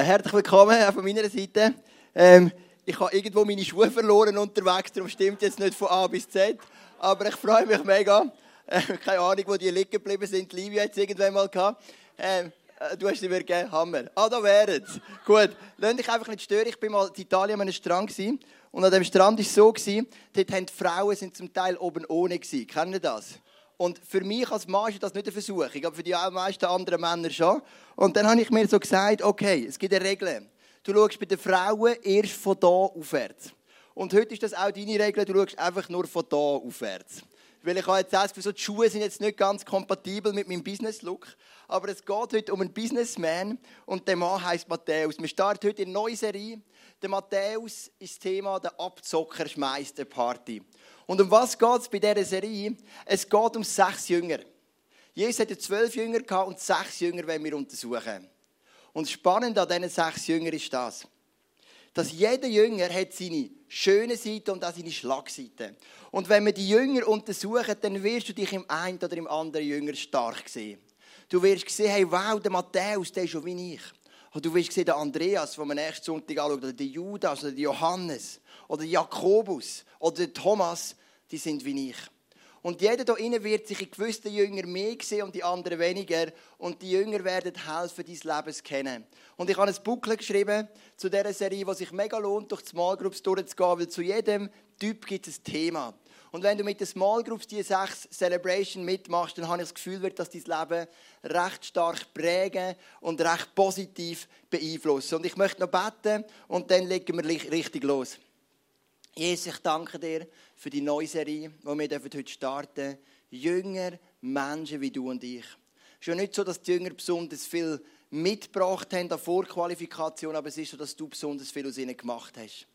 Herzlich willkommen auch von meiner Seite. Ähm, ich habe irgendwo meine Schuhe verloren unterwegs, darum stimmt jetzt nicht von A bis Z. Aber ich freue mich mega. Äh, keine Ahnung, wo die liegen geblieben sind. Livia hat es irgendwann mal gehabt. Ähm, äh, du hast sie mir gegeben, Hammer. Ah, da wären sie. Gut, lass dich einfach nicht stören. Ich war mal in Italien an einem Strand. Gewesen. Und an dem Strand war es so, gewesen, dort haben die Frauen sind zum Teil oben ohne. Gewesen. Kennen das? Und für mich als Mann ist das nicht eine Versuchung, aber für die meisten anderen Männer schon. Und dann habe ich mir so gesagt, okay, es gibt eine Regel. Du schaust bei den Frauen erst von da aufwärts. Und heute ist das auch deine Regel, du schaust einfach nur von da aufwärts. Weil ich habe jetzt das Gefühl, so die Schuhe sind jetzt nicht ganz kompatibel mit meinem Business-Look. Aber es geht heute um einen Businessman und der Mann heißt Matthäus. Wir starten heute in eine neue Serie. Der Matthäus ist das Thema, der Abzocker schmeißt eine Party. Und um was geht es bei dieser Serie? Es geht um sechs Jünger. Jesus hatte zwölf Jünger und sechs Jünger wollen wir untersuchen. Und spannend an diesen sechs Jüngern ist das, dass jeder Jünger hat seine schöne Seite und auch seine Schlagseite. Und wenn wir die Jünger untersuchen, dann wirst du dich im einen oder im anderen Jünger stark sehen. Du wirst sehen, hey, wow, der Matthäus, der ist schon wie ich. Und du wirst sehen, der Andreas, den wir nächsten Sonntag anschauen, oder der Judas, oder der Johannes, oder der Jakobus, oder der Thomas, die sind wie ich. Und jeder hier innen wird sich in gewissen Jünger mehr sehen und die anderen weniger. Und die Jünger werden helfen, dein Leben zu kennen. Und ich habe ein Buch geschrieben zu dieser Serie, was sich mega lohnt, durch die Small Groups durchzugehen, weil zu jedem Typ gibt es ein Thema. Und wenn du mit den Small Groups die sechs Celebration mitmachst, dann habe ich das Gefühl, wird das dein Leben recht stark prägen und recht positiv beeinflussen. Und ich möchte noch beten und dann legen wir richtig los. Jesus, ich danke dir für die neue Serie, die wir heute starten dürfen. Jünger Menschen wie du und ich. Es ist ja nicht so, dass die Jünger besonders viel mitgebracht haben an Vorqualifikation, aber es ist so, dass du besonders viel aus ihnen gemacht hast.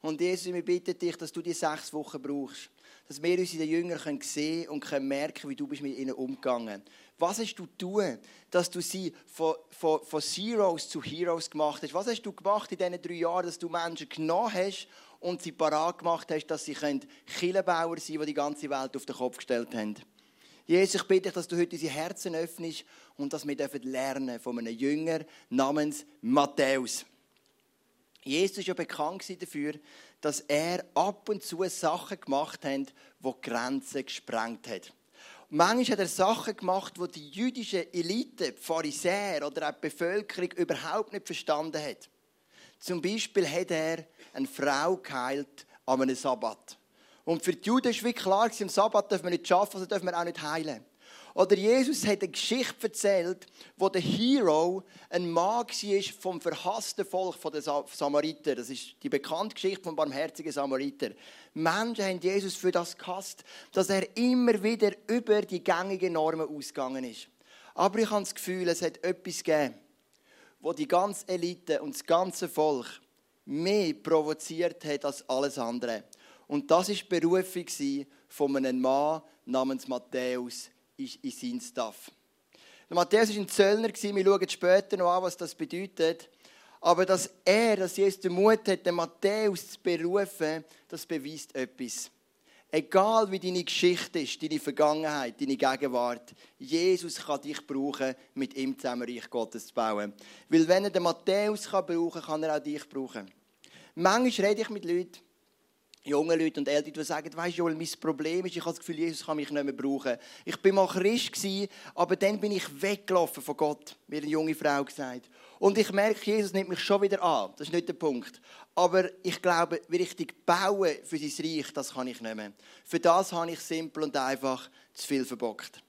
Und Jesus, wir bitten dich, dass du die sechs Wochen brauchst, dass wir unsere Jünger sehen können und können merken, wie du bist mit ihnen umgegangen Was hast du tun, dass du sie von, von, von Zeros zu Heroes gemacht hast? Was hast du gemacht in diesen drei Jahren, dass du Menschen genommen hast und sie parat gemacht hast, dass sie Killenbauer sein können, die die ganze Welt auf den Kopf gestellt haben? Jesus, ich bitte dich, dass du heute unsere Herzen öffnest und dass wir lernen von einem Jünger namens Matthäus. Jesus war ja bekannt dafür, dass er ab und zu Sachen gemacht hat, die Grenzen gesprengt haben. Manchmal hat er Sachen gemacht, die die jüdische Elite, die Pharisäer oder auch die Bevölkerung überhaupt nicht verstanden hat. Zum Beispiel hat er eine Frau geheilt an einem Sabbat. Und für die Juden war klar, am Sabbat dürfen wir nicht arbeiten, also dürfen wir auch nicht heilen. Oder Jesus hat eine Geschichte erzählt, wo der Hero ein Mann war vom verhassten Volk der Samariter. Das ist die bekannte Geschichte vom barmherzigen Samariter. Menschen haben Jesus für das gehasst, dass er immer wieder über die gängigen Normen ausgegangen ist. Aber ich habe das Gefühl, es hat etwas gegeben, wo die ganze Elite und das ganze Volk mehr provoziert hat als alles andere. Und das war die Berufung von einem Mann namens Matthäus in seinen Staff. Matthäus war ein Zöllner, wir schauen später noch an, was das bedeutet. Aber dass er, dass Jesus den Mut hat, den Matthäus zu berufen, das beweist etwas. Egal wie deine Geschichte ist, deine Vergangenheit, deine Gegenwart, Jesus kann dich brauchen, mit ihm zusammen Reich Gottes zu bauen. Weil wenn er den Matthäus brauchen kann, kann er auch dich brauchen. Manchmal rede ich mit Leuten, junge Leute und Eltern, die sagen, weißt du, mein Problem ist, ich habe das Gefühl, Jesus kann mich nicht mehr brauchen. Ich bin mal Christ aber dann bin ich weggelaufen von Gott, wie eine junge Frau gesagt. Und ich merke, Jesus nimmt mich schon wieder an. Das ist nicht der Punkt. Aber ich glaube, wie richtig bauen für sein Reich, das kann ich nicht mehr. Für das habe ich simpel und einfach zu viel verbockt.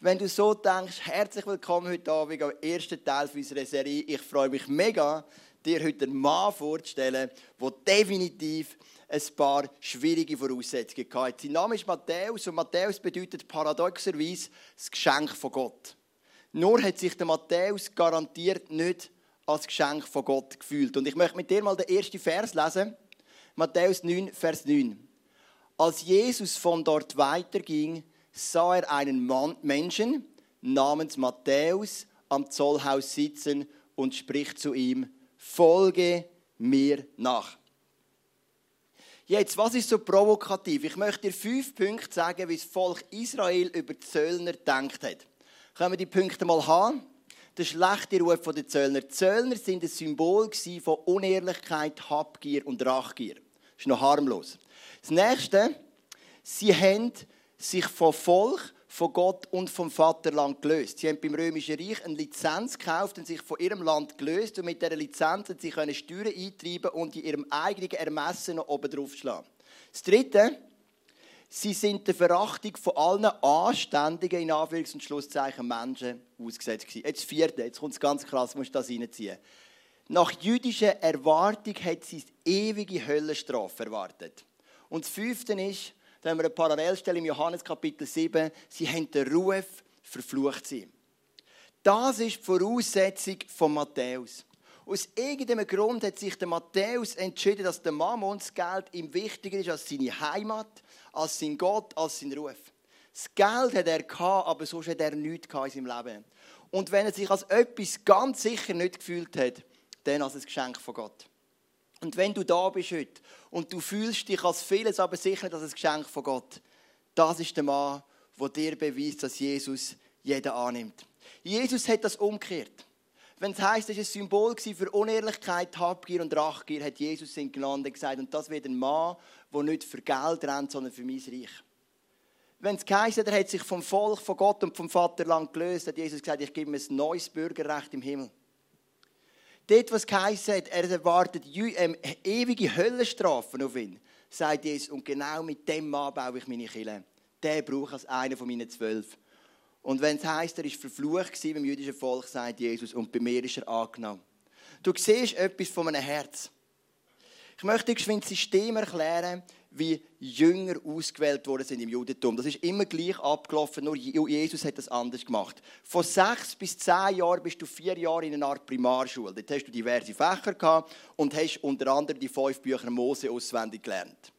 Wenn du so denkst, herzlich willkommen heute Abend am ersten Teil unserer Serie. Ich freue mich mega, dir heute einen Mann vorzustellen, der definitiv ein paar schwierige Voraussetzungen hatte. Sein Name ist Matthäus und Matthäus bedeutet paradoxerweise das Geschenk von Gott. Nur hat sich der Matthäus garantiert nicht als Geschenk von Gott gefühlt. Und ich möchte mit dir mal den ersten Vers lesen. Matthäus 9, Vers 9. Als Jesus von dort weiterging, sah er einen Mann, Menschen namens Matthäus am Zollhaus sitzen und spricht zu ihm, folge mir nach. Jetzt, was ist so provokativ? Ich möchte dir fünf Punkte sagen, wie das Volk Israel über die Zöllner gedacht hat. Können wir die Punkte mal haben? Der schlechte Ruf der Zöllner. Die Zöllner sind ein Symbol von Unehrlichkeit, Habgier und Rachgier. Das ist noch harmlos. Das nächste, sie haben sich vom Volk, von Gott und vom Vaterland gelöst. Sie haben beim Römischen Reich eine Lizenz gekauft und sich von ihrem Land gelöst und mit dieser Lizenz sie können Steuern eintreiben und in ihrem eigenen Ermessen noch oben drauf schlagen. Das Dritte, sie sind der Verachtung von allen anständigen, in Anführungs- und Schlusszeichen, Menschen ausgesetzt gewesen. Jetzt das Vierte, jetzt kommt es ganz krass, musst du das reinziehen. Nach jüdischer Erwartung hat sie ewige Höllenstrafe erwartet. Und das Fünfte ist, da haben wir eine Parallelstelle im Johannes Kapitel 7. Sie haben den Ruf, verflucht sie. Das ist die Voraussetzung von Matthäus. Aus irgendeinem Grund hat sich der Matthäus entschieden, dass der Mammon das Geld ihm wichtiger ist als seine Heimat, als sein Gott, als sein Ruf. Das Geld hat er gehabt, aber sonst hat er nichts in seinem Leben. Und wenn er sich als etwas ganz sicher nicht gefühlt hat, dann als ein Geschenk von Gott. Und wenn du da bist heute und du fühlst dich als vieles, aber sicher nicht als ein Geschenk von Gott, das ist der Mann, der dir beweist, dass Jesus jeden annimmt. Jesus hat das umgekehrt. Wenn es heisst, es war ein Symbol für Unehrlichkeit, Habgier und Rachgier, hat Jesus in Gnade gesagt. Und das wird ein Mann, der nicht für Geld rennt, sondern für mein Reich. Wenn es geheißen er hat sich vom Volk, von Gott und vom Vaterland gelöst, hat Jesus gesagt, ich gebe ihm ein neues Bürgerrecht im Himmel. Dort, was geheißen hat, er erwartet ähm, ewige Höllenstrafen auf ihn, sagt Jesus. Und genau mit dem Mann baue ich meine Kille. Der braucht als einer von meinen zwölf. Und wenn es heisst, er war verflucht beim jüdischen Volk, sagt Jesus, und bei mir ist er angenommen. Du siehst etwas von meinem Herz. Ich möchte dir geschwind System erklären, wie Jünger ausgewählt worden sind im Judentum. Das ist immer gleich abgelaufen, nur Jesus hat das anders gemacht. Von sechs bis zehn Jahren bist du vier Jahre in einer Art Primarschule. Dort hast du diverse Fächer gehabt und hast unter anderem die fünf Bücher Mose auswendig gelernt.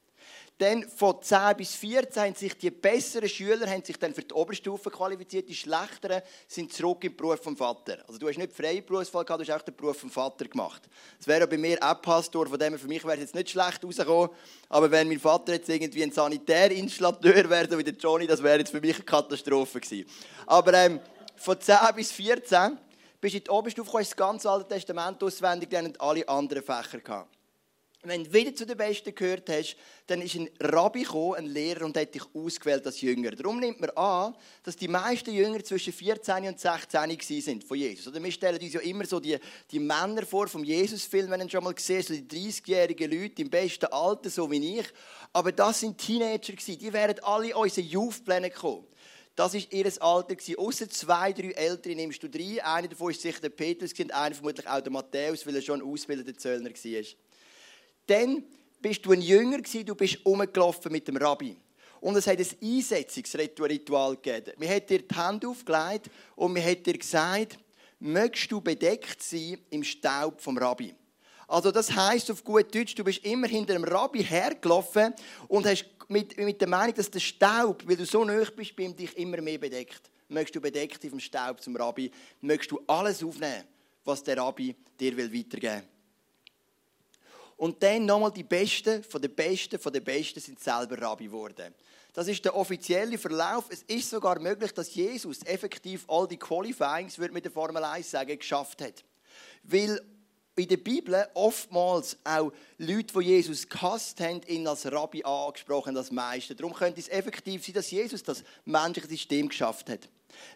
Dann von 10 bis 14 haben sich die besseren Schüler haben sich dann für die Oberstufe qualifiziert, die schlechteren sind zurück im Beruf vom Vater. Also du hast nicht freie Berufswahl gehabt, du hast auch den Beruf vom Vater gemacht. Das wäre bei mir auch Pastor, von dem für mich wäre es jetzt nicht schlecht rausgekommen, aber wenn mein Vater jetzt irgendwie ein Sanitärinstallateur wäre, so wie der Johnny, das wäre jetzt für mich eine Katastrophe gewesen. Aber ähm, von 10 bis 14 bist du in die Oberstufe gekommen, das ganze Alte Testament auswendig und alle anderen Fächer gehabt wenn du wieder zu den Besten gehört hast, dann ist ein Rabbi gekommen, ein Lehrer, und hat dich ausgewählt als Jünger. Darum nimmt man an, dass die meisten Jünger zwischen 14 und 16 sind von Jesus. Oder wir stellen uns ja immer so die, die Männer vor vom Jesus-Film, wenn du schon mal gesehen so die 30-jährigen Leute im besten Alter, so wie ich. Aber das sind Teenager gewesen. Die wären alle unsere Youth-Pläne gekommen. Das war ihr Alter. Außer zwei, drei Ältere nimmst du drei. Einer davon ist sicher der Petrus und einer vermutlich auch der Matthäus, weil er schon ein ausgebildeter Zöllner war. Dann bist du ein Jünger gewesen, du bist rumgelaufen mit dem Rabbi. Und es hat ein Einsetzungsritual gegeben. Wir hat dir die Hand aufgelegt und wir hat dir gesagt, möchtest du bedeckt sein im Staub vom Rabbi. Also das heißt auf gut Deutsch, du bist immer hinter dem Rabbi hergelaufen und hast mit, mit der Meinung, dass der Staub, weil du so nah bist, bei dich immer mehr bedeckt. Möchtest du bedeckt sein vom Staub zum Rabbi, möchtest du alles aufnehmen, was der Rabbi dir weitergeben will. Und dann nochmal die Besten von den Besten von den Besten sind selber Rabbi geworden. Das ist der offizielle Verlauf. Es ist sogar möglich, dass Jesus effektiv all die Qualifyings, würde mit der Formel 1 sagen, geschafft hat. Weil in der Bibel oftmals auch Leute, die Jesus gehasst haben, ihn als Rabbi angesprochen, als Meister. Darum könnte es effektiv sein, dass Jesus das menschliche System geschafft hat.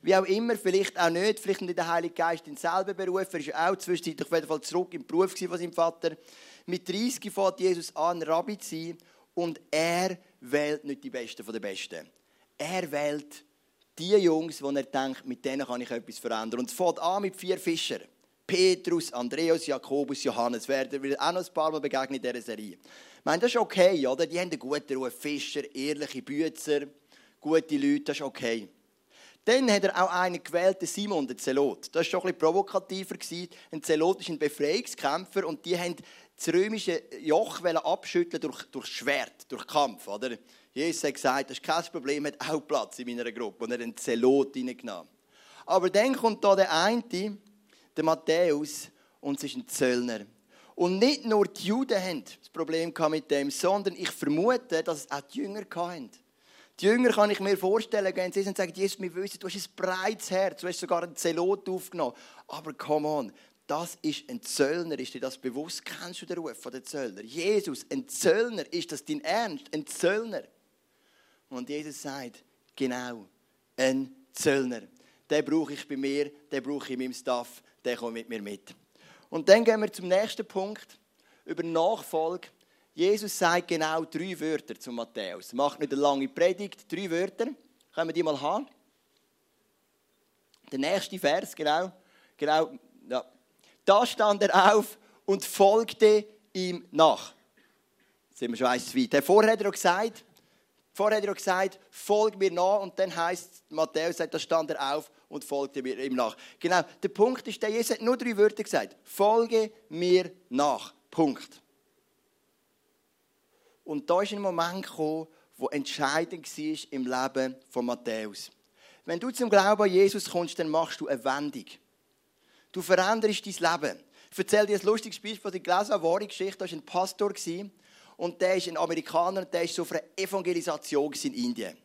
Wie auch immer, vielleicht auch nicht, vielleicht nicht der Heilige Geist ihn selber berufen. Er war auch zwischenzeitlich auf jeden Fall zurück im Beruf von seinem Vater. Mit 30 fährt Jesus an, Rabbi zu sein und er wählt nicht die Besten von den Besten. Er wählt die Jungs, wo er denkt, mit denen kann ich etwas verändern. Und es fährt an mit vier Fischern. Petrus, Andreas, Jakobus, Johannes werden wir auch noch ein paar Mal begegnen in dieser Serie. Ich meine, das ist okay, oder? Die haben einen guten Ruf. Fischer, ehrliche Bützer, gute Leute, das ist okay. Dann hat er auch einen gewählt, Simon, der Zelot. Das war schon ein bisschen provokativer. Ein Zelot ist ein Befreiungskämpfer und die haben das römische Joch abschütteln durch, durch Schwert, durch Kampf. Oder? Jesus hat gesagt, das ist kein Problem, hat auch Platz in meiner Gruppe. Und er hat einen Zelot hineingenommen. Aber dann kommt da der eine, der Matthäus, und es ist ein Zöllner. Und nicht nur die Juden haben das Problem mit dem, sondern ich vermute, dass es auch die Jünger hatten. Die Jünger kann ich mir vorstellen, gehen sie und sagen, Jesus, wir wissen, du hast ein breites Herz, du hast sogar einen Zelot aufgenommen. Aber come on, das ist ein Zöllner. Ist dir das bewusst? Kennst du den Ruf von den Zöllner? Jesus, ein Zöllner, ist das dein Ernst? Ein Zöllner? Und Jesus sagt, genau, ein Zöllner. Den brauche ich bei mir, den brauche ich in meinem Staff, der kommt mit mir mit. Und dann gehen wir zum nächsten Punkt, über Nachfolge. Jesus sagt genau drei Wörter zu Matthäus. Macht nicht eine lange Predigt, drei Wörter. Können wir die mal haben? Der nächste Vers, genau. genau. Da stand er auf und folgte ihm nach. Jetzt sind wir schon eins weit. Vorher hat er gesagt, vorher hat er gesagt, folg mir nach. Und dann heißt Matthäus, sagt, da stand er auf und folgte mir ihm nach. Genau, der Punkt ist, der Jesus hat nur drei Wörter gesagt. Folge mir nach. Punkt. Und da ist ein Moment gekommen, der entscheidend war im Leben von Matthäus. Wenn du zum Glauben an Jesus kommst, dann machst du eine Wendung. Du veränderst dein Leben. Ich erzähle dir ein lustiges Beispiel, ich gelesen habe, wahre Geschichte. Da war ein Pastor und der ist ein Amerikaner und der ist so für eine Evangelisation in Indien.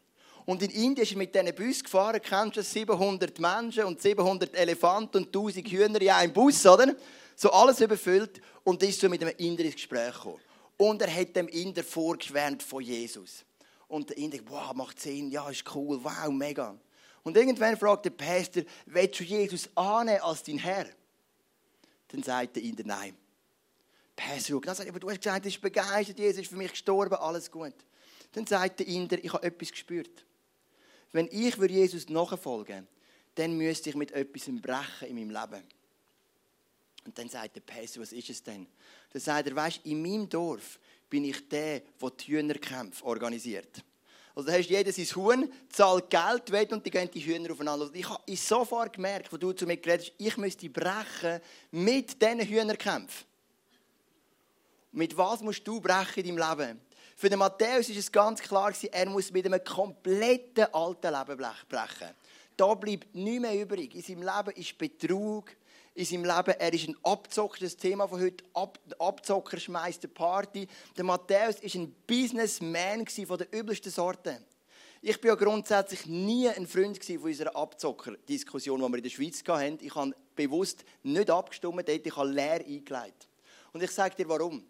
Und in Indien ist er mit diesen Bus gefahren, kennst du 700 Menschen und 700 Elefanten und 1000 Hühner in einem Bus, oder? So alles überfüllt und ist so mit einem Inder ins Gespräch gekommen. Und er hat dem Inder vorgeschwärmt von Jesus. Und der Inder, wow, macht Sinn, ja, ist cool, wow, mega. Und irgendwann fragt der Pastor, willst du Jesus annehmen als dein Herr? Dann sagt der Inder, nein. Pastor, dann sagt er, aber du hast gesagt, du bist begeistert, Jesus ist für mich gestorben, alles gut. Dann sagt der Inder, ich habe etwas gespürt. Wenn ich Jesus nachfolgen dann müsste ich mit etwas brechen in meinem Leben. Und dann sagt der Pastor, was ist es denn? Dann sagt er, weißt, in meinem Dorf bin ich der, der die Hühnerkämpfe organisiert. Also da hast jeder sein Huhn, zahlt Geld weg und die gehen die Hühner aufeinander. Also ich habe sofort gemerkt, wo du zu mir geredet hast, ich müsste brechen mit diesen Hühnerkämpfen. Mit was musst du brechen in deinem Leben? Für den Matthäus ist es ganz klar, er muss mit einem kompletten alten Leben brechen. Da bleibt nichts mehr übrig. In seinem Leben ist Betrug, in seinem Leben. Er ist ein Abzocker, das Thema von heute. Ab, Abzocker schmeißt eine Party. Der Matthäus war ein Businessman von der übelsten Sorte. Ich bin ja grundsätzlich nie ein Freund von unserer Abzocker-Diskussion, die wir in der Schweiz hatten. Ich habe bewusst nicht abgestimmt, dort. ich habe leer eingelegt. Und ich sage dir warum.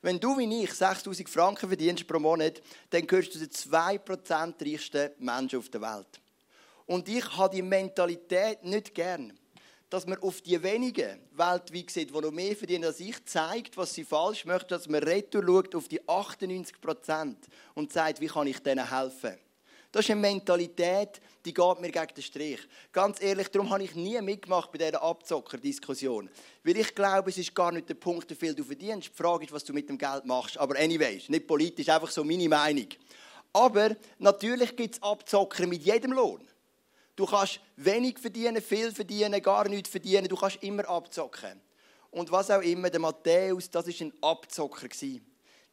Wenn du wie ich 6000 Franken verdienst pro Monat, dann gehörst du zu den 2% reichsten Menschen auf der Welt. Und ich habe die Mentalität nicht gern dass man auf die wenigen weltweit sieht, die noch mehr verdienen als ich, zeigt, was sie falsch möchten, dass man retour schaut auf die 98 Prozent und sagt, wie kann ich denen helfen. Das ist eine Mentalität, die geht mir gegen den Strich. Ganz ehrlich, darum habe ich nie mitgemacht bei dieser Abzocker-Diskussion. Weil ich glaube, es ist gar nicht der Punkt, wie viel du verdienst. Die Frage ist, was du mit dem Geld machst. Aber anyways, nicht politisch, einfach so meine Meinung. Aber natürlich gibt es Abzocker mit jedem Lohn. Du kannst wenig verdienen, viel verdienen, gar nichts verdienen. Du kannst immer abzocken. Und was auch immer, der Matthäus, das war ein Abzocker.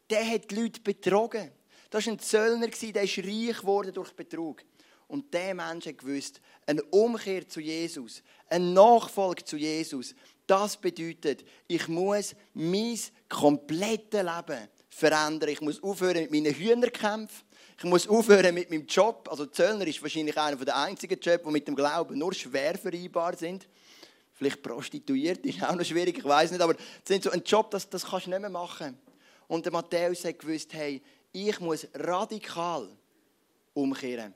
Der hat die Leute betrogen. Das war ein Zöllner, der ist reich geworden durch Betrug. Und der Mensch hat gewusst, eine Umkehr zu Jesus, ein Nachfolge zu Jesus, das bedeutet, ich muss mein komplettes Leben verändern. Ich muss aufhören mit meinen Hühnerkämpfen. Ich muss aufhören mit meinem Job. Also Zöllner ist wahrscheinlich einer der einzigen Jobs, die mit dem Glauben nur schwer vereinbar sind. Vielleicht prostituiert ist auch noch schwierig, ich weiß nicht. Aber das sind so ein Job, das, das kannst du nicht mehr machen. Und der Matthäus hat gewusst, hey, ich muss radikal umkehren.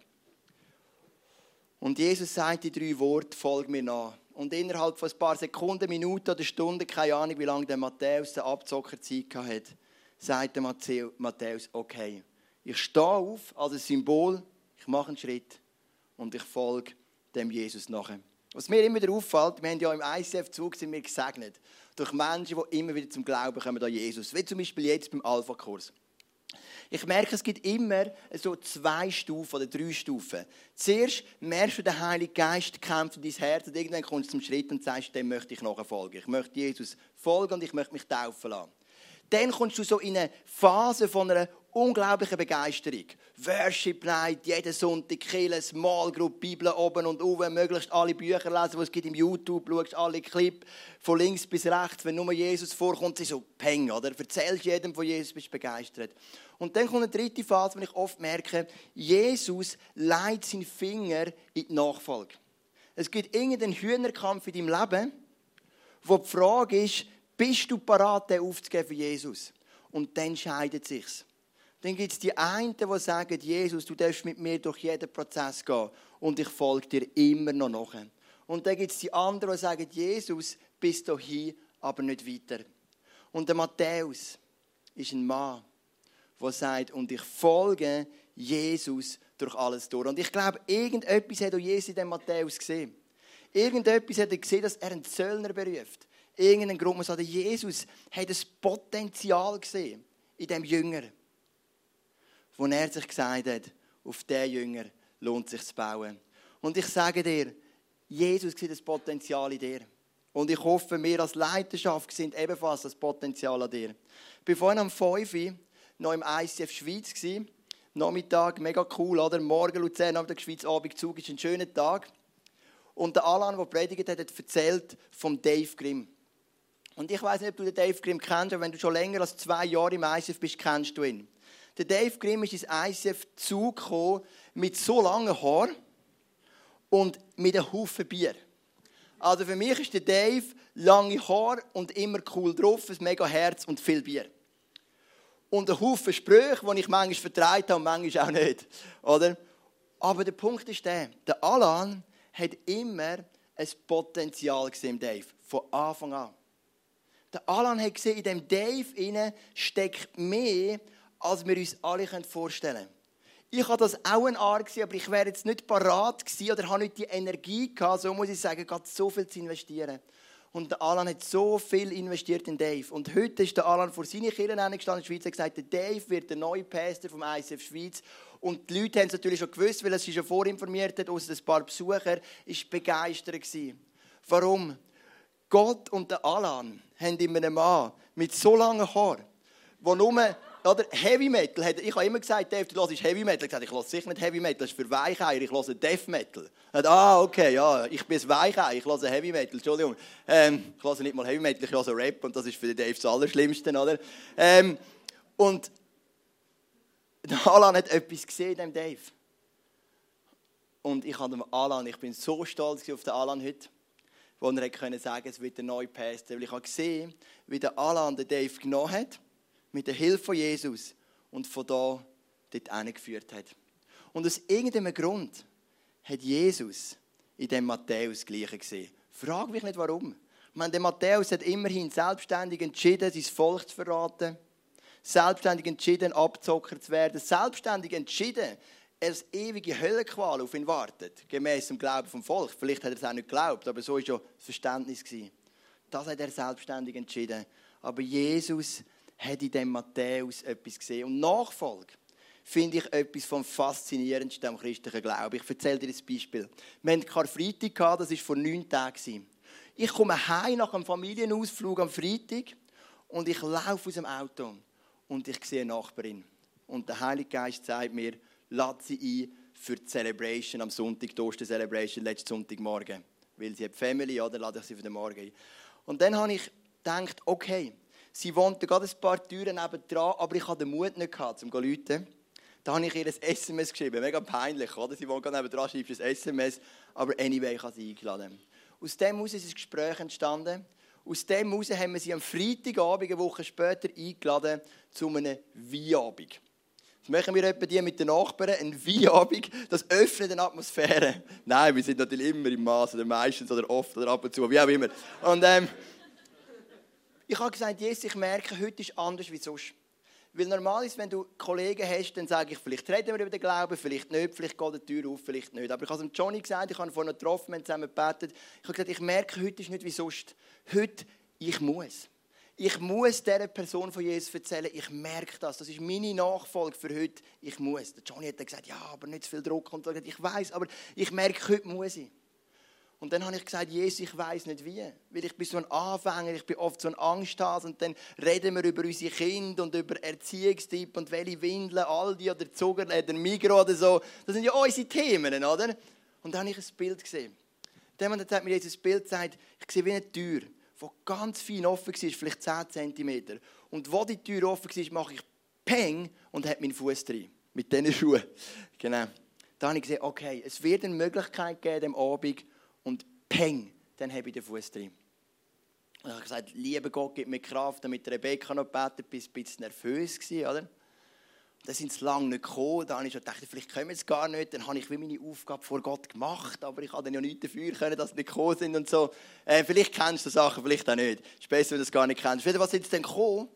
Und Jesus sagt die drei Worte, folg mir nach. Und innerhalb von ein paar Sekunden, Minuten oder Stunden, keine Ahnung, wie lange der Matthäus der Abzocker Zeit hatte, sagt der Matthäus, okay, ich stehe auf als ein Symbol, ich mache einen Schritt und ich folge dem Jesus nachher. Was mir immer wieder auffällt, wir haben ja im ICF-Zug sind wir gesegnet durch Menschen, die immer wieder zum Glauben kommen an Jesus. Wie zum Beispiel jetzt beim Alpha-Kurs. Ich merke, es gibt immer so zwei Stufen oder drei Stufen. Zuerst merkst du, der Heilige Geist kämpft in dein Herz und irgendwann kommst du zum Schritt und sagst, dem möchte ich nachfolgen. Ich möchte Jesus folgen und ich möchte mich taufen lassen. Dann kommst du so in eine Phase von einer unglaublichen Begeisterung. Worship Night, jeden Sonntag Kirche, Small Group, Bibel oben und oben, möglichst alle Bücher lesen, die es gibt im YouTube, schaust alle Clips von links bis rechts, wenn nur Jesus vorkommt, sie so peng, oder? Erzählst jedem von Jesus, bist begeistert. Und dann kommt eine dritte Phase, wo ich oft merke, Jesus leitet seinen Finger in die Nachfolge. Es gibt irgendeinen Hühnerkampf in deinem Leben, wo die Frage ist, bist du parat, den aufzugeben für Jesus? Und dann scheidet sich's. Dann gibt es die einen, die sagen, Jesus, du darfst mit mir durch jeden Prozess gehen und ich folge dir immer noch nach. Und dann gibt es die anderen, die sagen, Jesus, bis dahin, aber nicht weiter. Und der Matthäus ist ein Mann, der sagt, und ich folge Jesus durch alles durch. Und ich glaube, irgendetwas hat auch Jesus in dem Matthäus gesehen. Irgendetwas hat er gesehen, dass er einen Zöllner beruft. Irgendein Grund, man sagt, Jesus hat das Potenzial gesehen in dem Jünger wo er sich gesagt hat, auf diesen Jünger lohnt sich zu bauen. Und ich sage dir, Jesus sieht das Potenzial in dir. Und ich hoffe, wir als Leiterschaft sind ebenfalls das Potenzial an dir. Ich war vorhin am 5 Uhr noch im ICF Schweiz. Nachmittag, mega cool, oder? Morgen Luzern, Abend Schweiz, Abend Zug, ist ein schöner Tag. Und der Alan, der predigt hat, hat erzählt vom Dave Grimm. Und ich weiß nicht, ob du den Dave Grimm kennst, aber wenn du schon länger als zwei Jahre im ICF bist, kennst du ihn. Der Dave Grimm ist ins ICF zugekommen mit so langen Haaren und mit einem Haufen Bier. Also für mich ist der Dave lange Haare und immer cool drauf, ein mega Herz und viel Bier. Und ein Haufen Sprüche, die ich manchmal vertreibt habe und manchmal auch nicht. Oder? Aber der Punkt ist der, der Alan hat immer ein Potenzial gesehen Dave, von Anfang an. Der Alan hat gesehen, in dem Dave steckt mehr als wir uns alle vorstellen können. Ich habe das auch ein gewesen, aber ich wäre jetzt nicht parat gewesen oder habe nicht die Energie gehabt, so muss ich sagen, gerade so viel zu investieren. Und der Alan hat so viel investiert in Dave. Und heute ist der Alan vor seinen Kirchen gestanden in der Schweiz und gesagt, der Dave wird der neue Pastor vom ICF Schweiz. Und die Leute haben es natürlich schon gewusst, weil er sich schon vorinformiert hat, außer ein paar Besucher, ist begeistert gewesen. Warum? Gott und der Alan haben in einem Mann mit so langen Haaren, wo nur oder Heavy Metal, ich habe immer gesagt, Dave, du hörst Heavy Metal. Ich gesagt, ich höre sicher nicht Heavy Metal, das ist für Weicheier, ich höre Death Metal. Sagt, ah, okay, ja, ich bin ein Weicheier, ich höre Heavy Metal, Entschuldigung. Ähm, ich höre nicht mal Heavy Metal, ich höre Rap und das ist für Dave das Allerschlimmste, oder? Ähm, und Alan hat etwas gesehen dem Dave. Und ich habe dem Alan, ich bin so stolz auf den Alan heute, wo er können sagen, es wird der neue Pastor. Weil ich habe gesehen, wie der Alan den Dave genommen hat mit der Hilfe von Jesus und von da dort geführt hat. Und aus irgendeinem Grund hat Jesus in dem Matthäus Gleiche gesehen. Frag mich nicht warum. Ich der Matthäus hat immerhin selbstständig entschieden, sein Volk zu verraten, selbstständig entschieden, Abzocker zu werden, selbstständig entschieden, das ewige Höllenqual auf ihn wartet, gemäß dem Glauben vom Volk. Vielleicht hat er es auch nicht geglaubt, aber so war ja das Verständnis. Das hat er selbstständig entschieden. Aber Jesus hat in dem Matthäus etwas gesehen. Und Nachfolge finde ich etwas vom Faszinierendsten am christlichen Glauben. Ich erzähle dir ein Beispiel. Wir hatten Karfreitag, das war vor neun Tagen. Ich komme heim nach einem Familienausflug am Freitag und ich laufe aus dem Auto und ich sehe eine Nachbarin. Und der Heilige Geist sagt mir, lade sie ein für die Celebration am Sonntag, die Oster-Celebration, letzten Sonntagmorgen. Weil sie hat Family, oder lade ich sie für den Morgen ein. Und dann habe ich gedacht, okay, Sie wohnte gerade ein paar Türen nebendran, aber ich hatte den Mut nicht, gehabt, um zu rufen. Da habe ich ihr ein SMS geschrieben. Mega peinlich, oder? Sie wohnt gerade nebendran, schreibt ein SMS. Aber anyway, ich habe sie eingeladen. Aus dem heraus ist ein Gespräch entstanden. Aus dem heraus haben wir sie am Freitagabend, eine Woche später, eingeladen zu einem Weinabend. Das machen wir etwa die mit den Nachbarn, ein Weinabend, das öffnet eine Atmosphäre. Nein, wir sind natürlich immer im Maß, oder meistens, oder oft, oder ab und zu, wie auch immer. Und ähm, ich habe gesagt, Jesus, ich merke, heute ist anders wie sonst. Weil normal ist, wenn du Kollegen hast, dann sage ich, vielleicht reden wir über den Glauben, vielleicht nicht, vielleicht geht die Tür auf, vielleicht nicht. Aber ich habe es Johnny gesagt, ich habe ihn vorhin getroffen, wir haben zusammen gebetet. Ich habe gesagt, ich merke, heute ist nicht wie sonst. Heute, ich muss. Ich muss dieser Person von Jesus erzählen, ich merke das. Das ist meine Nachfolge für heute. Ich muss. Der Johnny hat dann gesagt, ja, aber nicht zu viel Druck. Und ich weiß, aber ich merke, heute muss ich. Und dann habe ich gesagt, Jesus, ich weiß nicht wie. Weil ich bin so ein Anfänger, ich bin oft so ein Angsthase. Und dann reden wir über unsere Kinder und über Erziehungstyp und welche Windeln, Aldi oder Zucker oder Migros oder so. Das sind ja unsere Themen, oder? Und dann habe ich ein Bild gesehen. Dann hat mir Jesus Bild gesagt, ich sehe wie eine Tür, die ganz fein offen war, vielleicht 10 cm. Und wo die Tür offen war, mache ich Peng und habe meinen Fuß drin. Mit diesen Schuhen. Genau. Dann habe ich gesehen, okay, es wird eine Möglichkeit geben, am Abend, und peng, dann habe ich den Fuß drin. Und ich habe gesagt, lieber Gott, gib mir Kraft, damit Rebecca noch betet, bis ein bisschen nervös war, oder? Dann sind sie lange nicht gekommen. Dann habe ich gedacht, vielleicht kommen sie gar nicht. Dann habe ich wie meine Aufgabe vor Gott gemacht, aber ich habe dann ja nichts dafür können, dass sie nicht gekommen sind und so. Äh, vielleicht kennst du die Sachen, vielleicht auch nicht. Es ist besser, wenn du das gar nicht kennst. Was sind sie denn gekommen?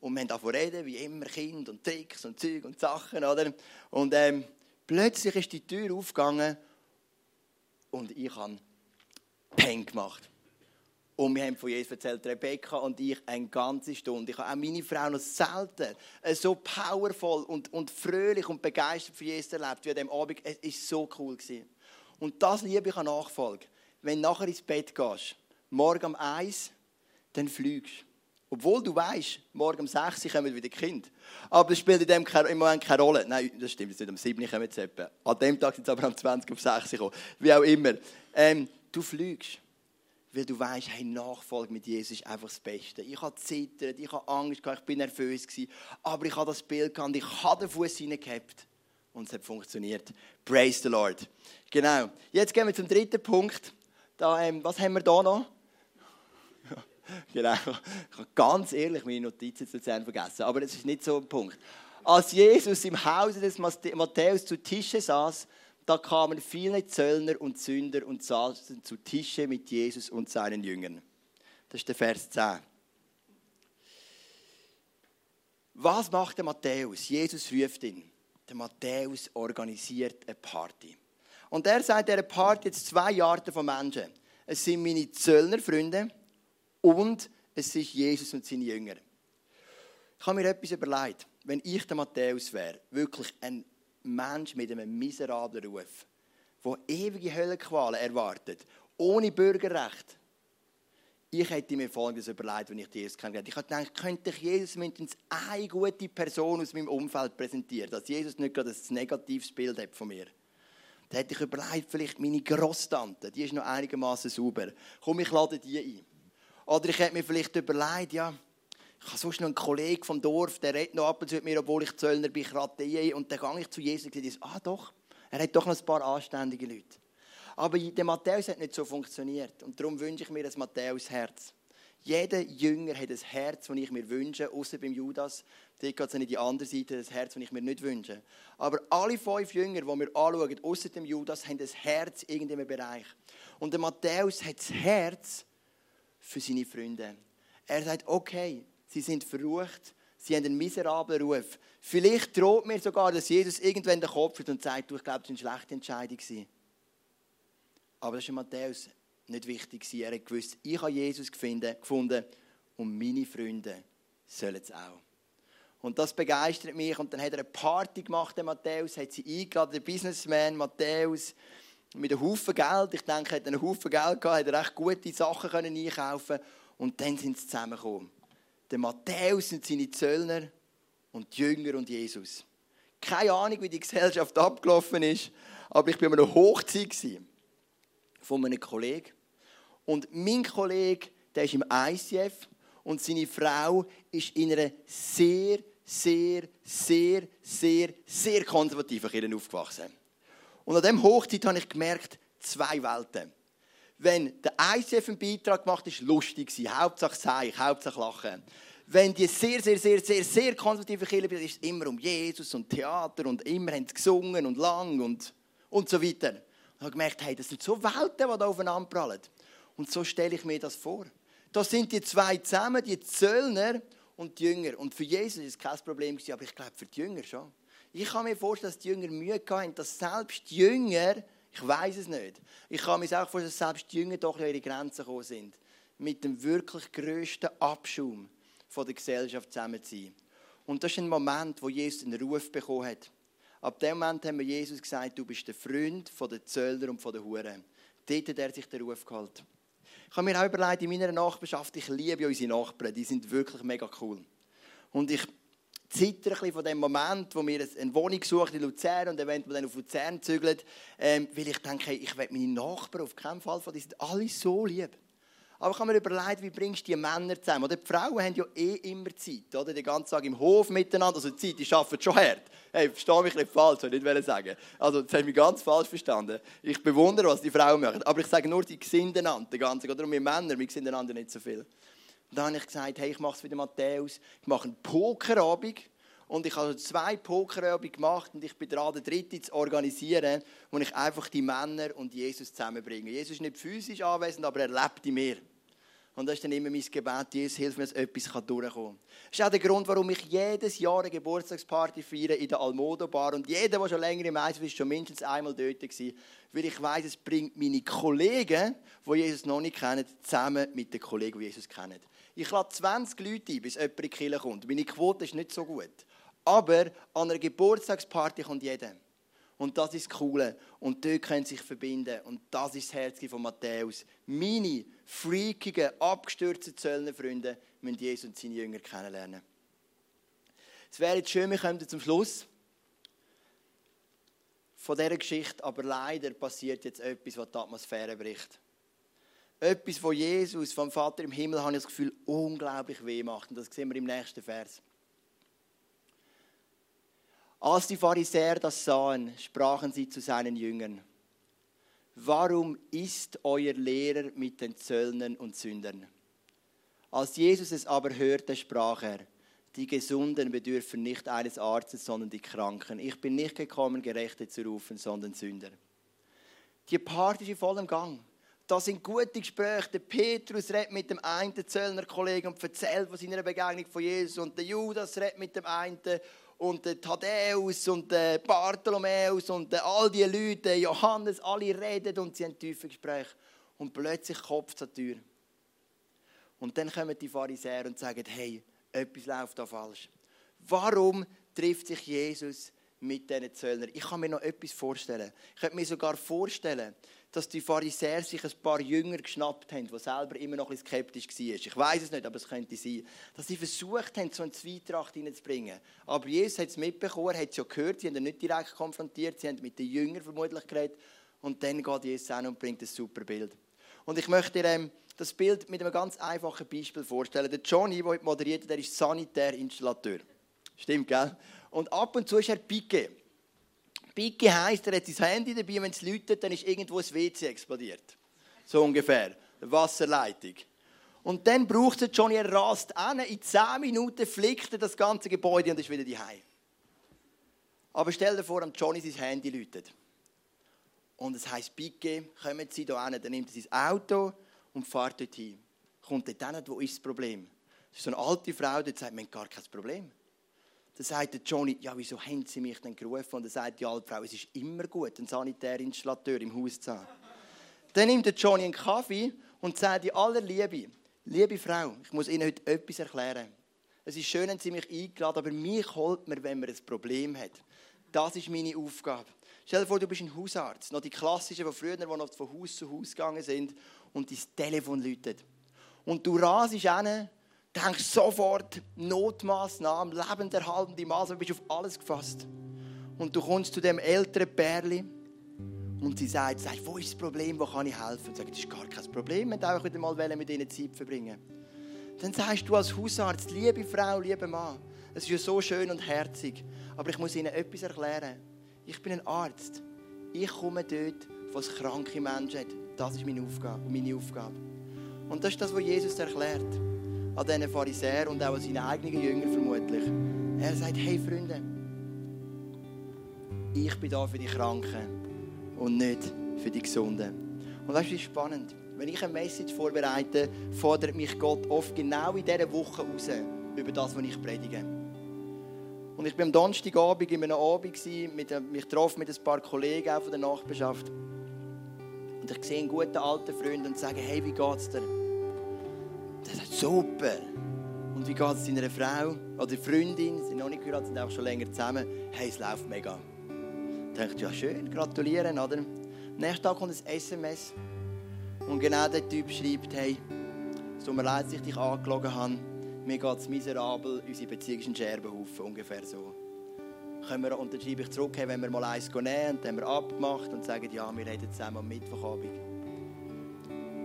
Und wir haben davon reden, wie immer, Kind und Tricks und Zeug und Sachen, oder? Und ähm, plötzlich ist die Tür aufgegangen und ich habe Peng gemacht. Und wir haben von Jesus erzählt, Rebecca und ich, eine ganze Stunde. Ich habe auch meine Frau noch selten so powervoll und, und fröhlich und begeistert für Jesus erlebt wie an diesem Abend. Es war so cool. Gewesen. Und das liebe ich an Nachfolge. Wenn du nachher ins Bett gehst, morgen um eins, dann fliegst obwohl du weißt, morgen um 6 Uhr kommen wieder Kind. Aber das spielt in dem im Moment keine Rolle. Nein, das stimmt, es nicht um 7 Uhr kommen sie etwa. An dem Tag sind sie aber um 20 Uhr um 6 Uhr gekommen. Wie auch immer. Ähm, du fliegst. Weil du weißt, hey, Nachfolge mit Jesus ist einfach das Beste. Ich habe zittert, ich habe Angst gehabt, ich bin nervös gewesen, aber ich habe das Bild gehabt, ich habe den Fuß hineingehabt und es hat funktioniert. Praise the Lord. Genau. Jetzt gehen wir zum dritten Punkt. Da, ähm, was haben wir da noch? genau. Ich habe ganz ehrlich meine Notizen zu Luzern vergessen, aber das ist nicht so ein Punkt. Als Jesus im Hause des Matthäus zu Tische saß, da kamen viele Zöllner und Sünder und saßen zu Tische mit Jesus und seinen Jüngern. Das ist der Vers 10. Was macht der Matthäus? Jesus ruft ihn. Der Matthäus organisiert eine Party. Und er sagt dieser Party jetzt zwei Arten von Menschen. Es sind meine Zöllnerfreunde und es ist Jesus und seine Jünger. Ich habe mir etwas überlegt. Wenn ich der Matthäus wäre, wirklich ein Mensch mit einem miserablen Ruf, der ewige Höllenqualen erwartet, ohne Bürgerrecht, ich hätte mir Folgendes überlegt, wenn ich Jesus kennengelernt Ich habe gedacht, könnte ich Jesus mindestens eine gute Person aus meinem Umfeld präsentieren, dass Jesus nicht gerade ein negatives Bild hat von mir. Da hätte ich überlegt, vielleicht meine Grosstante, die ist noch einigermaßen sauber. Komm, ich lade die ein. Oder ich hätte mir vielleicht überlegt, ja, ich habe sonst noch einen Kollegen vom Dorf, der redet noch ab und zu mit mir, obwohl ich Zöllner bin, ich Und dann gehe ich zu Jesus und sage, ah doch, er hat doch noch ein paar anständige Leute. Aber der Matthäus hat nicht so funktioniert. Und darum wünsche ich mir das Matthäus-Herz. Jeder Jünger hat ein Herz, das ich mir wünsche, außer beim Judas. Dort geht es in die andere Seite, das Herz, das ich mir nicht wünsche. Aber alle fünf Jünger, die wir anschauen, außer dem Judas, haben ein Herz in irgendeinem Bereich. Und der Matthäus hat das Herz, für seine Freunde. Er sagt, okay, sie sind verrucht, sie haben einen miserablen Ruf. Vielleicht droht mir sogar, dass Jesus irgendwann den Kopf hat und sagt, du, ich glaube, das war eine schlechte Entscheidung. Aber das ist Matthäus nicht wichtig. Er hat gewusst, ich habe Jesus gefunden und meine Freunde sollen es auch. Und das begeistert mich. Und dann hat er eine Party gemacht, der Matthäus, hat sie eingeladen, der Businessman Matthäus mit einem Haufen Geld. Ich denke, er hat einen Haufen Geld gehabt, hat er recht gute Sachen können einkaufen und dann sind sie zusammengekommen. Der Matthäus und seine Zöllner und die Jünger und Jesus. Keine Ahnung, wie die Gesellschaft abgelaufen ist, aber ich war an einer Hochzeit von einem Kollegen. Und mein Kollege, der ist im ICF und seine Frau ist in einer sehr, sehr, sehr, sehr, sehr konservativen Kirche aufgewachsen. Und an diesem Hochzeit habe ich gemerkt, zwei Welten. Wenn der ICF einen Beitrag gemacht ist lustig war, Hauptsache Seich, Hauptsache Lachen. Wenn die sehr, sehr, sehr, sehr, sehr konservative Kirche ist es immer um Jesus und Theater und immer haben sie gesungen und lang und, und so weiter. Ich habe gemerkt, hey, das sind so Welten, die da aufeinander prallen. Und so stelle ich mir das vor. Da sind die zwei zusammen, die Zöllner und die Jünger. Und für Jesus war es kein Problem, aber ich glaube für die Jünger schon. Ich kann mir vorstellen, dass die Jünger Mühe hatten, dass selbst die Jünger, ich weiß es nicht, ich kann mir auch vorstellen, dass selbst die Jünger doch an ihre Grenzen gekommen sind, mit dem wirklich grössten Abschaum von der Gesellschaft zusammen zu sein. Und das ist ein Moment, wo Jesus einen Ruf bekommen hat. Ab dem Moment haben wir Jesus gesagt, du bist der Freund von den Zöllner und den Huren. dort hat er sich den Ruf geholt. Ich habe mir auch überlegt, in meiner Nachbarschaft, ich liebe unsere Nachbarn, die sind wirklich mega cool. Und ich zittere ein bisschen von dem Moment, wo wir eine Wohnung suchen in Luzern und eventuell dann auf Luzern zügeln, ähm, weil ich denke, ich will meine Nachbarn auf keinen Fall von, die sind alle so lieb. Aber ich habe mir überlegt, wie bringst du die Männer zusammen? Oder die Frauen haben ja eh immer Zeit, oder? Den ganzen Tag im Hof miteinander. Also die Zeit, die arbeiten schon hart. Hey, verstehe mich nicht falsch, soll ich nicht sagen. Also, das haben mich ganz falsch verstanden. Ich bewundere, was die Frauen machen. Aber ich sage nur, die sind einander, den ganzen Oder wir Männer, wir sind einander nicht so viel. Dann habe ich gesagt, hey, ich mache es wie der Matthäus. Ich mache einen Pokerabend. Und ich habe zwei Pokerabende gemacht und ich bin dran, den dritten zu organisieren, wo ich einfach die Männer und Jesus zusammenbringe. Jesus ist nicht physisch anwesend, aber er lebt in mir. Und das ist dann immer mein Gebet, Jesus, hilf mir, dass etwas durchkommen kann. Das ist auch der Grund, warum ich jedes Jahr eine Geburtstagsparty feiere in der Almodo Bar. Und jeder, der schon länger im Eis ist, schon mindestens einmal dort gewesen. Weil ich weiß, es bringt meine Kollegen, die Jesus noch nicht kennen, zusammen mit den Kollegen, die Jesus kennen. Ich lade 20 Leute ein, bis jemand in die Kirche kommt. Meine Quote ist nicht so gut. Aber an einer Geburtstagsparty kommt jeder. Und das ist das Coole. Und dort können sie sich verbinden. Und das ist das Herz von Matthäus. Meine freakigen, abgestürzten Zöllnerfreunde müssen Jesus und seine Jünger kennenlernen. Es wäre jetzt schön, wir kommen zum Schluss von dieser Geschichte. Aber leider passiert jetzt etwas, was die Atmosphäre bricht. Etwas, wo Jesus vom Vater im Himmel, habe ich das Gefühl, unglaublich weh macht. Und das sehen wir im nächsten Vers. Als die Pharisäer das sahen, sprachen sie zu seinen Jüngern, warum ist euer Lehrer mit den Zöllnern und Sündern? Als Jesus es aber hörte, sprach er, die Gesunden bedürfen nicht eines Arztes, sondern die Kranken. Ich bin nicht gekommen, Gerechte zu rufen, sondern Sünder. Die Party ist in vollem Gang. Das sind gute Gespräche. Der Petrus redet mit dem einen Zöllnerkollegen und erzählt von seiner Begegnung von Jesus. Und der Judas redet mit dem einen und der Thaddäus und der Bartholomäus und all die Leute, Johannes, alle reden und sie haben tiefe Gespräche. Und plötzlich an die Tür. Und dann kommen die Pharisäer und sagen, hey, etwas läuft da falsch. Warum trifft sich Jesus mit diesen Zöllnern? Ich kann mir noch etwas vorstellen. Ich könnte mir sogar vorstellen, dass die Pharisäer sich ein paar Jünger geschnappt haben, die selber immer noch ein bisschen skeptisch waren. Ich weiß es nicht, aber es könnte sein. Dass sie versucht haben, so eine Zweitracht hineinzubringen. Aber Jesus hat es mitbekommen, hat es ja gehört, sie haben ihn nicht direkt konfrontiert, sie haben mit den Jüngern vermutlich geredet. Und dann geht Jesus an und bringt ein super Bild. Und ich möchte dir ähm, das Bild mit einem ganz einfachen Beispiel vorstellen. Der Johnny, der heute moderiert, der ist Sanitärinstallateur. Stimmt, gell? Und ab und zu ist er Piquet. Picke heisst, er hat sein Handy dabei, wenn es läutet, dann ist irgendwo ein WC explodiert. So ungefähr. Eine Wasserleitung. Und dann braucht es Johnny, er rast an, in 10 Minuten flickt er das ganze Gebäude und ist wieder daheim. Aber stell dir vor, Johnny sein Handy läutet. Und es heisst, Picke, kommen Sie hier hin. Dann nimmt er sein Auto und fährt dorthin. Kommt dort hin, wo ist das Problem? Das ist so eine alte Frau, die sagt, wir haben gar kein Problem. Dann sagt Johnny, ja, wieso haben Sie mich denn gerufen? Und dann sagt die alte Frau, es ist immer gut, einen Sanitärinstallateur im Haus zu haben. Dann nimmt Johnny einen Kaffee und sagt in aller Liebe, liebe Frau, ich muss Ihnen heute etwas erklären. Es ist schön, dass Sie mich eingeladen aber mich holt man, wenn man ein Problem hat. Das ist meine Aufgabe. Stell dir vor, du bist ein Hausarzt. Noch die klassischen von früher, die noch von Haus zu Haus gegangen sind und dein Telefon läutet. Und du rasest hin denkst sofort Notmaßnahmen, lebenderhaltende Maßnahmen, bist auf alles gefasst. Und du kommst zu dem älteren Pärli und sie sagt, sagt, wo ist das Problem, wo kann ich helfen? Und sagt, das ist gar kein Problem, du auch wieder mal mit ihnen Zeit verbringen Dann sagst du als Hausarzt, liebe Frau, lieber Mann, es ist ja so schön und herzig, aber ich muss ihnen etwas erklären. Ich bin ein Arzt. Ich komme dort, wo es kranke Menschen hat. Das ist meine Aufgabe. Meine Aufgabe. Und das ist das, was Jesus erklärt an diesen Pharisäern und auch an seinen eigenen Jüngern vermutlich. Er sagt, hey Freunde, ich bin da für die Kranken und nicht für die Gesunden. Und das ist spannend. Wenn ich eine Message vorbereite, fordert mich Gott oft genau in dieser Woche raus über das, was ich predige. Und ich war am Donnerstagabend in einem Abend, mit, mich traf mit ein paar Kollegen auch von der Nachbarschaft. Und ich sehe einen guten alten Freund und sage, hey, wie geht's dir? Super. Und wie geht es deiner Frau oder Freundin? Sind noch nicht gehört, sind auch schon länger zusammen. Hey, es läuft mega. Dachte, ja schön, gratulieren, oder? Nächsten Tag kommt ein SMS. Und genau der Typ schreibt, hey, es tut mir leid, dass ich dich angelogen habe. Mir geht es miserabel, unsere Beziehung ist ein Scherbenhaufen, ungefähr so. Können wir, und dann schreibe ich zurück, hey, wenn wir mal eins nehmen, und dann haben wir abgemacht und sagen, ja, wir reden zusammen am Mittwochabend.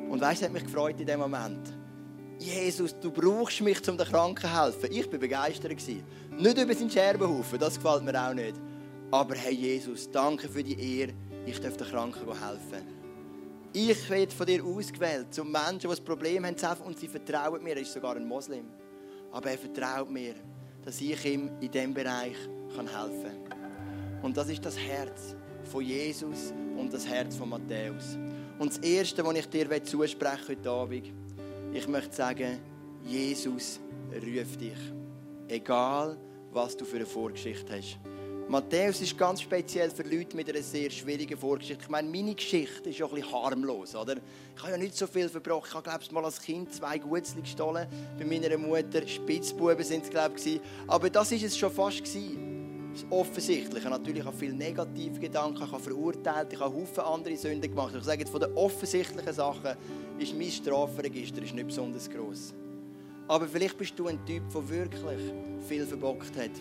Und weißt du, hat mich gefreut in dem Moment. Jesus, du brauchst mich, um den Kranken zu helfen. Ich war begeistert. Nicht über seinen Scherbenhaufen, das gefällt mir auch nicht. Aber hey Jesus, danke für die Ehre, ich darf den Kranken helfen. Ich werde von dir ausgewählt, zum Menschen, die ein Problem haben, und sie vertrauen mir. Er ist sogar ein Moslem. Aber er vertraut mir, dass ich ihm in diesem Bereich helfen kann. Und das ist das Herz von Jesus und das Herz von Matthäus. Und das Erste, was ich dir zusprechen heute Abend, ich möchte sagen, Jesus ruft dich. Egal, was du für eine Vorgeschichte hast. Matthäus ist ganz speziell für Leute mit einer sehr schwierigen Vorgeschichte. Ich meine, meine Geschichte ist ja ein bisschen harmlos, oder? Ich habe ja nicht so viel verbrochen. Ich habe, glaube ich, mal als Kind zwei Gutzli gestohlen. Bei meiner Mutter Spitzbuben sind es, glaube ich. Aber das ist es schon fast gewesen. Das Offensichtliche. Ich habe natürlich auch viele negative Gedanken, ich habe verurteilt, ich habe Haufen andere Sünden gemacht. Ich sage jetzt, von den offensichtlichen Sachen ist mein Strafregister ist nicht besonders groß. Aber vielleicht bist du ein Typ, der wirklich viel verbockt hat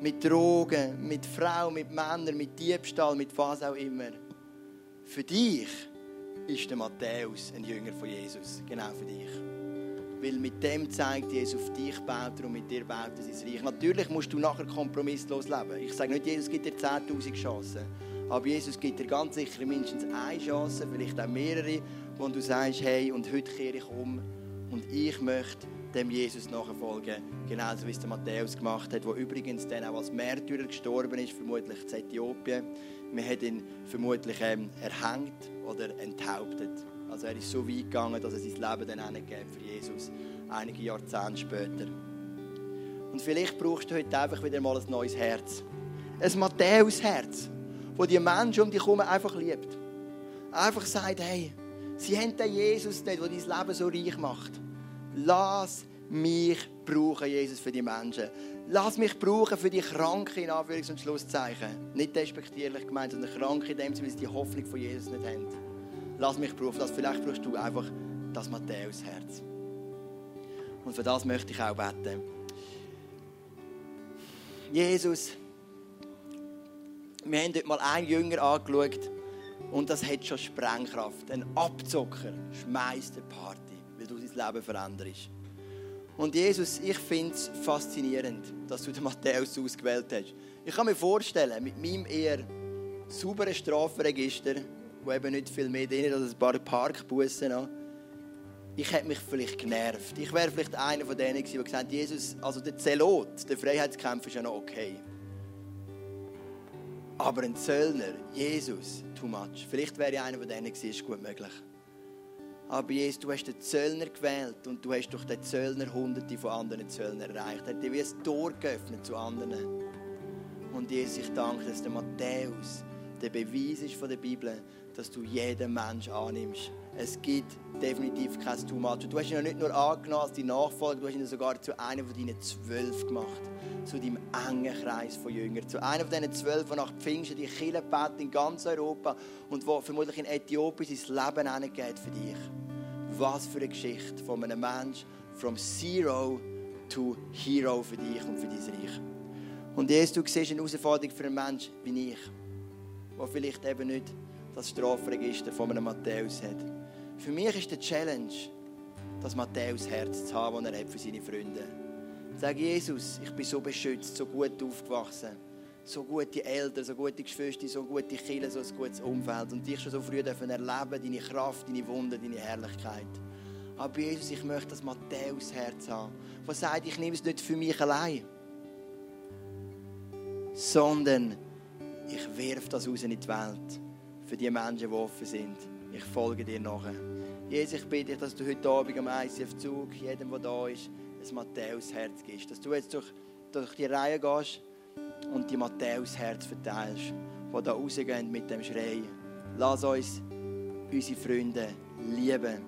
mit Drogen, mit Frauen, mit Männern, mit Diebstahl, mit was auch immer. Für dich ist der Matthäus ein Jünger von Jesus. Genau für dich. Weil mit dem zeigt Jesus, auf dich baut er und mit dir baut er sein Reich. Natürlich musst du nachher kompromisslos leben. Ich sage nicht, Jesus gibt dir 10.000 Chancen. Aber Jesus gibt dir ganz sicher mindestens eine Chance, vielleicht auch mehrere, wo du sagst, hey, und heute kehre ich um und ich möchte dem Jesus nachfolgen. Genauso wie es der Matthäus gemacht hat, der übrigens dann auch als Märtyrer gestorben ist, vermutlich in Äthiopien. Wir haben ihn vermutlich ähm, erhängt oder enthauptet. Also er ist so weit gegangen, dass er sein Leben dann hingegeben für Jesus, einige Jahrzehnte später. Und vielleicht brauchst du heute einfach wieder mal ein neues Herz. Ein Matthäus-Herz, wo die Menschen um dich herum einfach liebt. Einfach sagt, hey, sie haben den Jesus nicht, der dein Leben so reich macht. Lass mich brauchen, Jesus, für die Menschen. Lass mich brauchen für die Kranken, in Anführungs- und Schlusszeichen. Nicht despektierlich gemeint, sondern Kranke in dem Sinne, weil sie die Hoffnung von Jesus nicht haben. Lass mich brauchen. Das vielleicht brauchst du einfach das Matthäus-Herz. Und für das möchte ich auch beten. Jesus, wir haben dort mal einen Jünger angeschaut und das hat schon Sprengkraft. Ein Abzocker schmeißt eine Party weil du dein Leben veränderst. Und Jesus, ich finde es faszinierend, dass du den Matthäus ausgewählt hast. Ich kann mir vorstellen, mit meinem eher sauberen Strafregister, wo eben nicht viel mehr drin ist als ein paar Parkbussen noch, ich hätte mich vielleicht genervt. Ich wäre vielleicht einer von denen gewesen, der gesagt hat, Jesus, also der Zelot, der Freiheitskampf ist ja noch okay. Aber ein Zöllner, Jesus, too much. Vielleicht wäre ich einer von denen gewesen, ist gut möglich. Aber Jesus, du hast den Zöllner gewählt und du hast durch den Zöllner hunderte von anderen Zöllnern erreicht. Er hat dir wie ein Tor geöffnet zu anderen. Und Jesus, ich danke, dass der Matthäus der Beweis ist von der Bibel, dass du jeden Menschen annimmst. Es gibt definitiv kein Too much. Du hast ihn ja nicht nur angenommen als die Nachfolger, du hast ihn sogar zu einem von deinen zwölf gemacht. Zu deinem engen Kreis von Jüngern. Zu einem von diesen zwölf, die nach Pfingsten die Kirche in ganz Europa und wo vermutlich in Äthiopien sein Leben hingeht für dich. Was für eine Geschichte von einem Menschen, from zero to hero für dich und für dein Reich. Und Jesus, du siehst eine Herausforderung für einen Menschen wie ich, der vielleicht eben nicht das Strafregister von einem Matthäus hat. Für mich ist die Challenge, das Matthäus Herz zu haben, das er hat für seine Freunde. Sag Jesus, ich bin so beschützt, so gut aufgewachsen, so gute Eltern, so gute Geschwister, so gute Kinder, so ein gutes Umfeld und dich schon so früh dürfen erleben, deine Kraft, deine Wunder, deine Herrlichkeit. Aber Jesus, ich möchte das Matthäus Herz haben, das sagt, ich nehme es nicht für mich allein, sondern ich werfe das raus in die Welt für die Menschen, die offen sind. Ich folge dir nachher. Jesus, ich bitte dich, dass du heute Abend am ICF-Zug jedem, der da ist, ein Matthäus-Herz gibst. Dass du jetzt durch, durch die Reihe gehst und die Matthäus-Herz verteilst, die da rausgehen mit dem Schreien. Lass uns unsere Freunde lieben.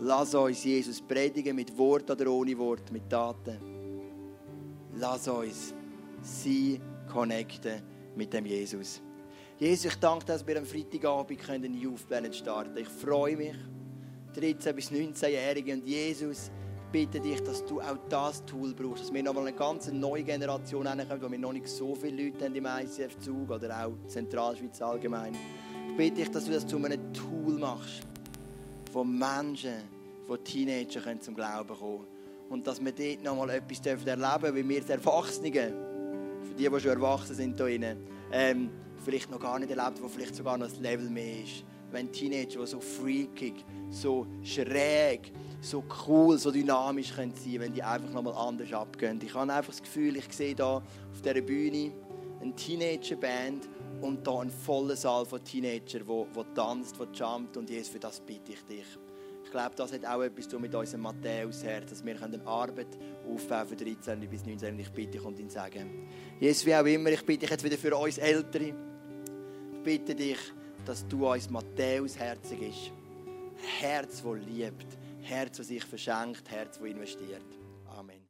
Lass uns Jesus predigen mit Wort oder ohne Wort, mit Taten. Lass uns sie connecten mit dem Jesus. Jesus, ich danke, dass wir am Freitagabend einen Youth Planet starten Ich freue mich 13- bis 19-Jährige. Und Jesus, bitte dich, dass du auch das Tool brauchst, dass wir nochmal eine ganz neue Generation hinkommen, wo wir noch nicht so viele Leute haben im ICF-Zug oder auch Zentralschweiz allgemein. Ich bitte dich, dass du das zu einem Tool machst, wo Menschen, wo Teenager können zum Glauben kommen Und dass wir dort nochmal etwas erleben dürfen, wie wir als Erwachsene, für die, die schon erwachsen sind, hier drin, ähm, vielleicht noch gar nicht erlebt, wo vielleicht sogar noch ein Level mehr ist. Wenn Teenager, die so freakig, so schräg, so cool, so dynamisch können sein wenn die einfach nochmal anders abgehen. Ich habe einfach das Gefühl, ich sehe hier auf dieser Bühne eine Teenager-Band und da einen vollen Saal von Teenagern, wo, wo tanzt, wo jumpt und Jesus, für das bitte ich dich. Ich glaube, das hat auch etwas mit unserem Matthäus-Herz, dass wir eine Arbeit aufbauen für 13 bis 19 und ich bitte dich und ihn sagen. Jesus, wie auch immer, ich bitte dich jetzt wieder für uns Ältere, bitte dich, dass du uns Matthäus-Herz ist. Herz, das liebt, Herz, das sich verschenkt, Herz, das investiert.